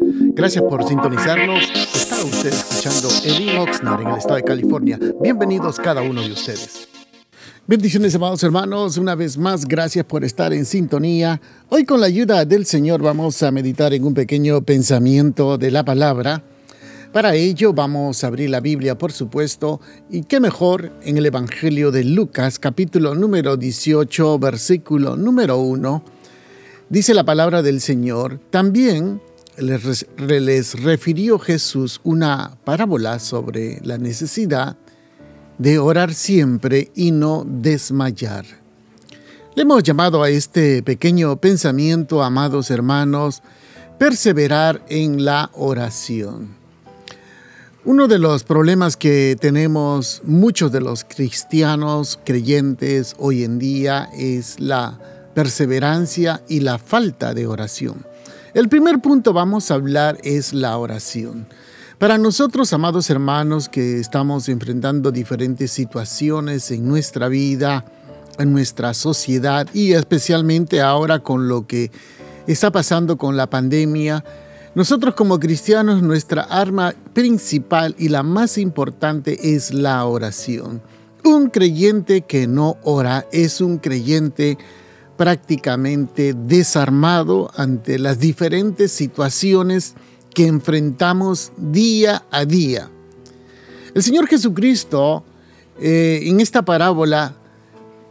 Gracias por sintonizarnos. Está usted escuchando Elin Oxnard en el estado de California. Bienvenidos cada uno de ustedes. Bendiciones, amados hermanos. Una vez más, gracias por estar en sintonía. Hoy, con la ayuda del Señor, vamos a meditar en un pequeño pensamiento de la palabra. Para ello, vamos a abrir la Biblia, por supuesto, y qué mejor en el Evangelio de Lucas, capítulo número 18, versículo número 1. Dice la palabra del Señor. También les, refirió Jesús una parábola sobre la necesidad de orar siempre y no desmayar. Le hemos llamado a este pequeño pensamiento, amados hermanos, perseverar en la oración. Uno de los problemas que tenemos muchos de los cristianos creyentes hoy en día es la perseverancia y la falta de oración. El primer punto vamos a hablar es la oración. Para nosotros, amados hermanos, que estamos enfrentando diferentes situaciones en nuestra vida, en nuestra sociedad y especialmente ahora con lo que está pasando con la pandemia, nosotros como cristianos nuestra arma principal y la más importante es la oración. Un creyente que no ora es un creyente prácticamente desarmado ante las diferentes situaciones que enfrentamos día a día. El Señor Jesucristo eh, en esta parábola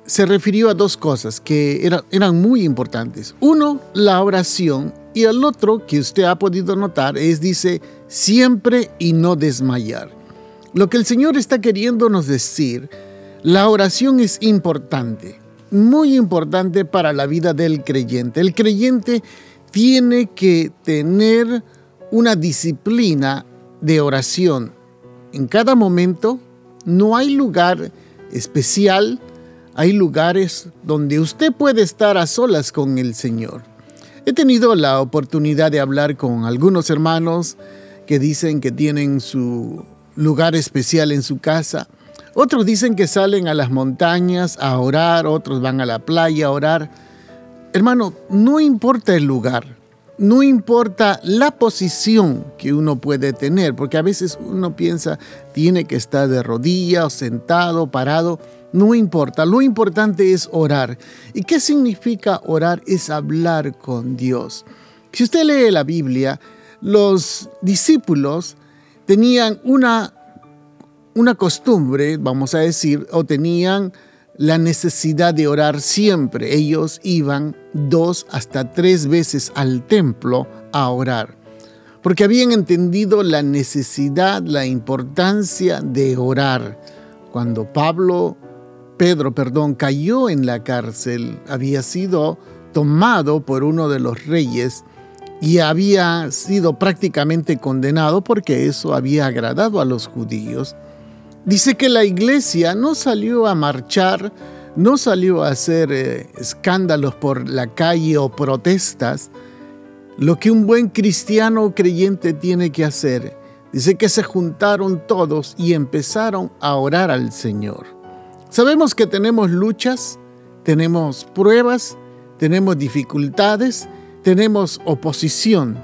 se refirió a dos cosas que eran muy importantes. Uno, la oración y el otro que usted ha podido notar es, dice, siempre y no desmayar. Lo que el Señor está queriéndonos decir, la oración es importante, muy importante para la vida del creyente. El creyente tiene que tener una disciplina de oración. En cada momento no hay lugar especial, hay lugares donde usted puede estar a solas con el Señor. He tenido la oportunidad de hablar con algunos hermanos que dicen que tienen su lugar especial en su casa. Otros dicen que salen a las montañas a orar, otros van a la playa a orar. Hermano, no importa el lugar, no importa la posición que uno puede tener, porque a veces uno piensa tiene que estar de rodillas, sentado, parado, no importa, lo importante es orar. ¿Y qué significa orar? Es hablar con Dios. Si usted lee la Biblia, los discípulos tenían una, una costumbre, vamos a decir, o tenían la necesidad de orar siempre. Ellos iban dos hasta tres veces al templo a orar, porque habían entendido la necesidad, la importancia de orar. Cuando Pablo, Pedro, perdón, cayó en la cárcel, había sido tomado por uno de los reyes y había sido prácticamente condenado porque eso había agradado a los judíos. Dice que la iglesia no salió a marchar, no salió a hacer eh, escándalos por la calle o protestas. Lo que un buen cristiano creyente tiene que hacer, dice que se juntaron todos y empezaron a orar al Señor. Sabemos que tenemos luchas, tenemos pruebas, tenemos dificultades, tenemos oposición.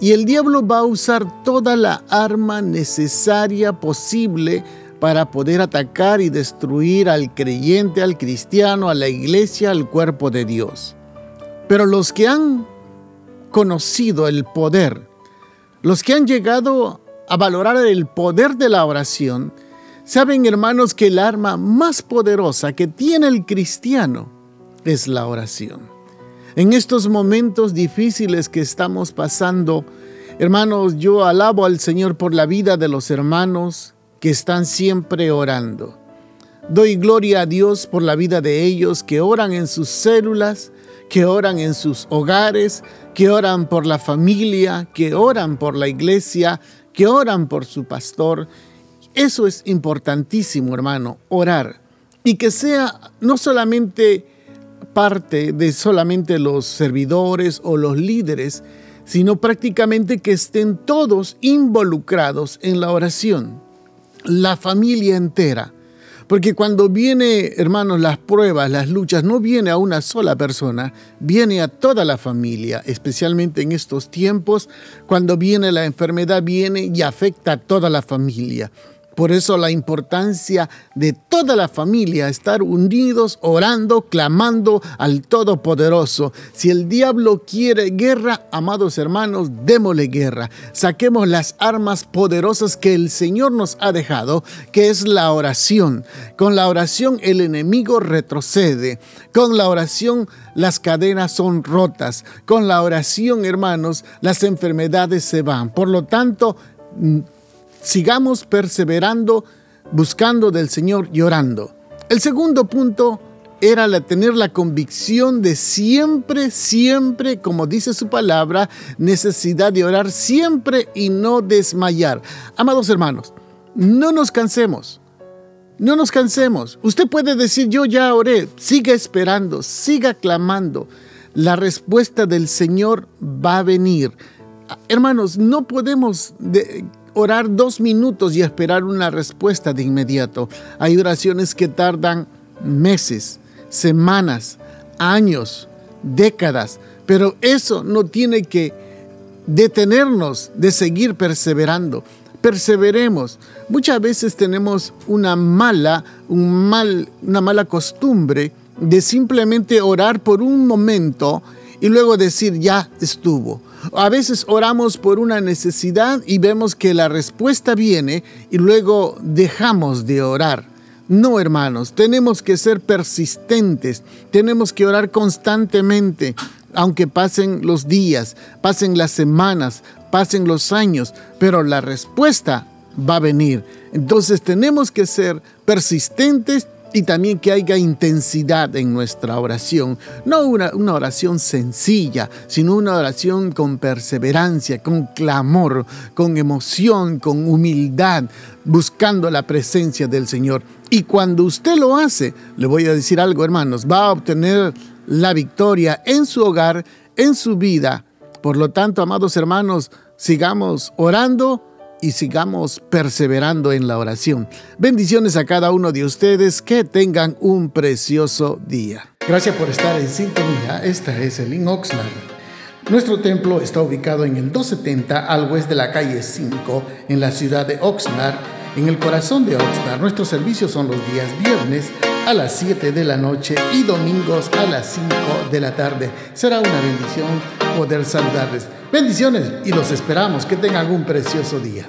Y el diablo va a usar toda la arma necesaria posible para poder atacar y destruir al creyente, al cristiano, a la iglesia, al cuerpo de Dios. Pero los que han conocido el poder, los que han llegado a valorar el poder de la oración, saben hermanos que el arma más poderosa que tiene el cristiano es la oración. En estos momentos difíciles que estamos pasando, hermanos, yo alabo al Señor por la vida de los hermanos, que están siempre orando. Doy gloria a Dios por la vida de ellos que oran en sus células, que oran en sus hogares, que oran por la familia, que oran por la iglesia, que oran por su pastor. Eso es importantísimo, hermano, orar. Y que sea no solamente parte de solamente los servidores o los líderes, sino prácticamente que estén todos involucrados en la oración la familia entera. Porque cuando viene, hermanos, las pruebas, las luchas, no viene a una sola persona, viene a toda la familia, especialmente en estos tiempos, cuando viene la enfermedad, viene y afecta a toda la familia. Por eso la importancia de toda la familia, estar unidos, orando, clamando al Todopoderoso. Si el diablo quiere guerra, amados hermanos, démosle guerra. Saquemos las armas poderosas que el Señor nos ha dejado, que es la oración. Con la oración el enemigo retrocede. Con la oración las cadenas son rotas. Con la oración, hermanos, las enfermedades se van. Por lo tanto, sigamos perseverando, buscando del Señor y orando. El segundo punto era la, tener la convicción de siempre, siempre, como dice su palabra, necesidad de orar siempre y no desmayar. Amados hermanos, no nos cansemos. No nos cansemos. Usted puede decir, yo ya oré, siga esperando, siga clamando. La respuesta del Señor va a venir. Hermanos, no podemos orar dos minutos y esperar una respuesta de inmediato. Hay oraciones que tardan meses, semanas, años, décadas, pero eso no tiene que detenernos de seguir perseverando. Perseveremos. Muchas veces tenemos una mala, un mal, una mala costumbre de simplemente orar por un momento y luego decir ya estuvo. A veces oramos por una necesidad y vemos que la respuesta viene y luego dejamos de orar. No, hermanos, tenemos que ser persistentes, tenemos que orar constantemente, aunque pasen los días, pasen las semanas, pasen los años, pero la respuesta va a venir. Entonces tenemos que ser persistentes y también que haya intensidad en nuestra oración. No una, una, oración sencilla, sino una oración con perseverancia, con clamor, con emoción, con humildad, buscando la presencia del Señor. Y cuando usted lo hace, le voy a decir algo, hermanos, va a obtener la victoria en su hogar, en su vida. Por lo tanto, amados hermanos, sigamos orando y sigamos perseverando en la oración. Bendiciones a cada uno de ustedes, que tengan un precioso día. Gracias por estar en sintonía, esta es el In Oxnard. Nuestro templo está ubicado en el 270 al oeste de la calle 5 en la ciudad de Oxnard, en el corazón de Oxnard. Nuestros servicios son los días viernes a las 7 de la noche y domingos a las 5 de la tarde. Será una bendición poder saludarles. Bendiciones y los esperamos. Que tengan un precioso día.